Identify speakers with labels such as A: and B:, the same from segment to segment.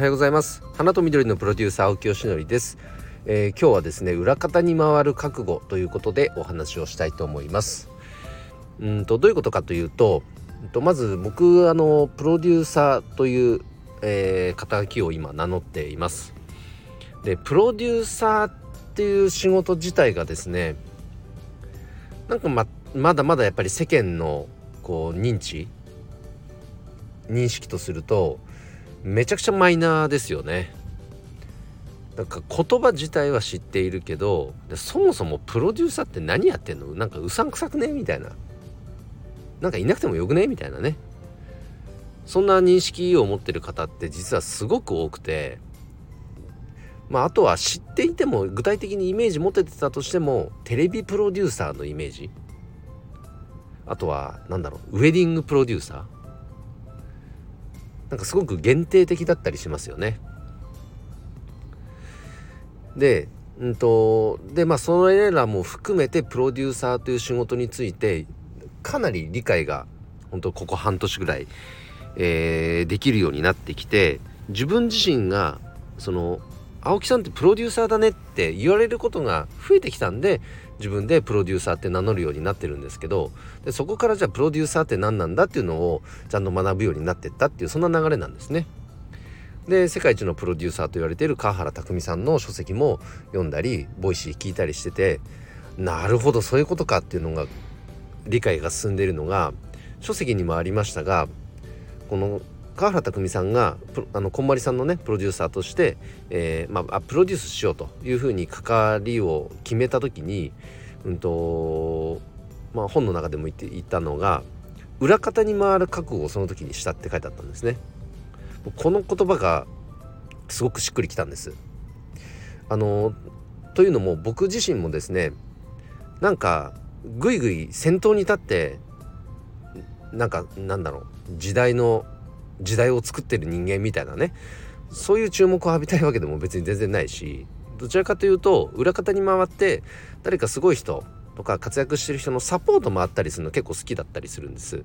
A: はようございます。花と緑のプロデューサー青木よしのりです、えー、今日はですね裏方に回る覚悟ということでお話をしたいと思います。うんとどういうことかというととまず僕あのプロデューサーという、えー、肩書きを今名乗っています。でプロデューサーっていう仕事自体がですねなんかままだまだやっぱり世間のこう認知認識とするとめちゃくちゃマイナーですよね。なんか言葉自体は知っているけどそもそもプロデューサーって何やってんの？なんかうさんくさくね？みたいな。なんかいなくてもよくね？みたいなね。そんな認識を持ってる方って実はすごく多くてまああとは知っていても具体的にイメージ持ててたとしてもテレビプロデューサーのイメージ。あとは何だろうウェディングプロデューサー。なんかすごく限定的だったりしますよね。でうんとでまあそれらも含めてプロデューサーという仕事についてかなり理解が本当ここ半年ぐらい、えー、できるようになってきて自分自身がその青木さんってプロデューサーだねって言われることが増えてきたんで自分でプロデューサーって名乗るようになってるんですけどでそこからじゃあプロデューサーって何なんだっていうのをちゃんと学ぶようになってったっていうそんな流れなんですね。で世界一のプロデューサーと言われている川原卓巳さんの書籍も読んだり Voicy 聞いたりしててなるほどそういうことかっていうのが理解が進んでいるのが書籍にもありましたがこの川原卓巳さんがあのこんまりさんのねプロデューサーとして、えー、まあ、プロデュースしようというふうに関わりを決めた時に、うんとまあ、本の中でも言って言ったのが裏方に回る覚悟をその時にしたって書いてあったんですね。この言葉がすごくしっくりきたんです。あのというのも僕自身もですねなんかぐいぐい先頭に立ってなんかなんだろう時代の時代を作ってる人間みたいなね。そういう注目を浴びたいわけでも別に全然ないしどちらかというと裏方に回って誰かすごい人とか活躍してる人のサポートもあったりするの結構好きだったりするんです。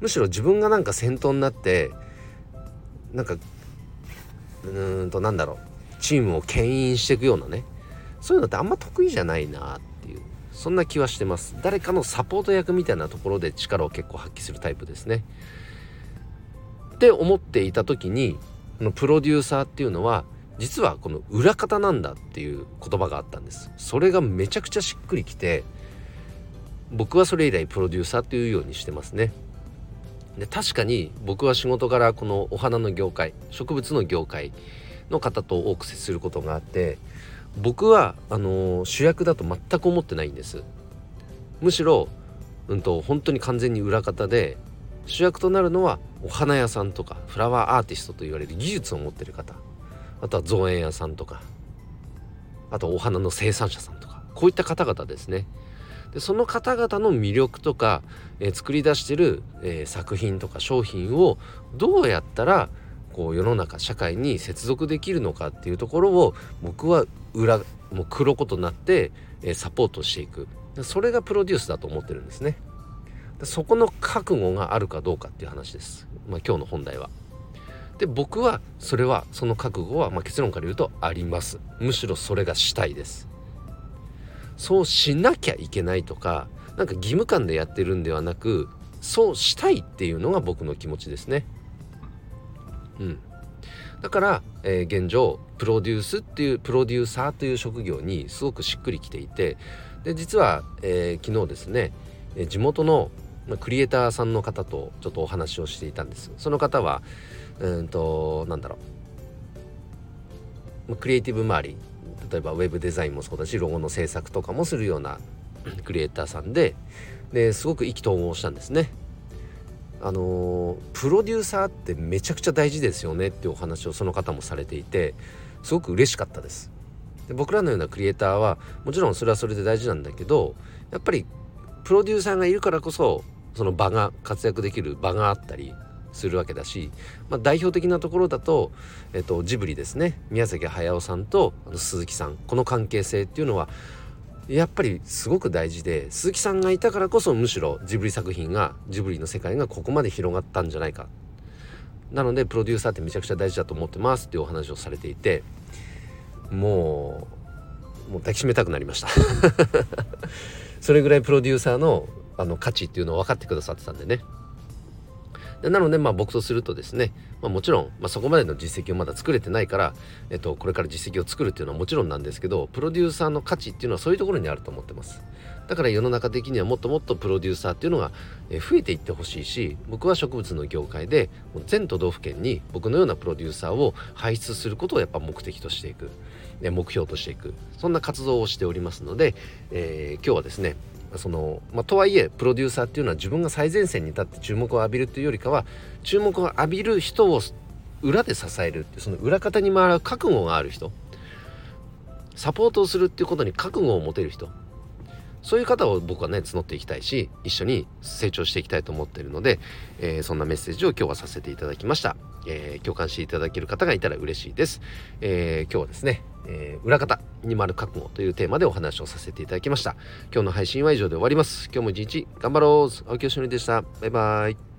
A: むしろ自分がなんか先頭になってなんかうーんとなんだろうチームを牽引していくようなね。そういうのってあんま得意じゃないなっていうそんな気はしてます。誰かのサポート役みたいなところで力を結構発揮するタイプですね。って思っていた時にこのプロデューサーっていうのは実はこの裏方なんだっていう言葉があったんです。それがめちゃくちゃしっくりきて僕はそれ以来プロデューサーっていうようにしてますね。で確かに僕は仕事柄このお花の業界植物の業界の方と多く接することがあって僕はあの主役だと全く思ってないんです。むしろうんと本当に完全に裏方で主役となるのはお花屋さんとかフラワーアーティストと言われる技術を持ってる方。あとは造園屋さんとか。あとお花の生産者さんとか。こういった方々ですね。でその方々の魅力とか、えー、作り出してる、えー、作品とか商品をどうやったらこう世の中社会に接続できるのかっていうところを僕は裏もう黒子となって、えー、サポートしていく。それがプロデュースだと思ってるんですね。そこの覚悟があるかどうかっていう話です、まあ、今日の本題は。で僕はそれはその覚悟は、まあ、結論から言うとあります。むしろそれがしたいです。そうしなきゃいけないとかなんか義務感でやってるんではなくそうしたいっていうのが僕の気持ちですね。うん。だから、えー、現状プロデュースっていうプロデューサーという職業にすごくしっくりきていてで実は、えー、昨日ですね地元のまあクリエイターさんの方とちょっとお話をしていたんですその方はうんとなんだろうクリエイティブ周り例えばウェブデザインもそうだしロゴの制作とかもするようなクリエイターさんでですごく意気投合したんですね。あのプロデューサーってめちゃくちゃ大事ですよねっていうお話をその方もされていてすごく嬉しかったです。で僕らのようなクリエイターはもちろんそれはそれで大事なんだけどやっぱりプロデューサーがいるからこそその場が活躍できる場があったりするわけだし、まあ、代表的なところだと、えっと、ジブリですね。宮崎駿さんとあの鈴木さん。この関係性っていうのはやっぱりすごく大事で鈴木さんがいたからこそむしろジブリ作品がジブリの世界がここまで広がったんじゃないか。なのでプロデューサーってめちゃくちゃ大事だと思ってますっていうお話をされていてもうもう抱きしめたくなりました。それぐらいプロデューサーのあの価値っていうのを分かってくださってたんでね。なのでまあ僕とするとですね、まあ、もちろん、まあ、そこまでの実績をまだ作れてないから、えっと、これから実績を作るっていうのはもちろんなんですけどプロデューサーの価値っていうのはそういうところにあると思ってます。だから世の中的にはもっともっとプロデューサーっていうのが増えていってほしいし僕は植物の業界で全都道府県に僕のようなプロデューサーを輩出することをやっぱ目的としていく。目標としていく。そんな活動をしておりますので、えー、今日はですねその、まあ、とはいえプロデューサーっていうのは自分が最前線に立って注目を浴びるというよりかは注目を浴びる人を裏で支えるってその裏方に回る覚悟がある人サポートをするっていうことに覚悟を持てる人そういう方を僕はね募っていきたいし一緒に成長していきたいと思っているので、えー、そんなメッセージを今日はさせていただきました、えー、共感していただける方がいたら嬉しいです、えー、今日はですね、え裏方に丸覚悟というテーマでお話をさせていただきました。今日の配信は以上で終わります。今日も一日頑張ろう。青木よしのりでした。バイバイ。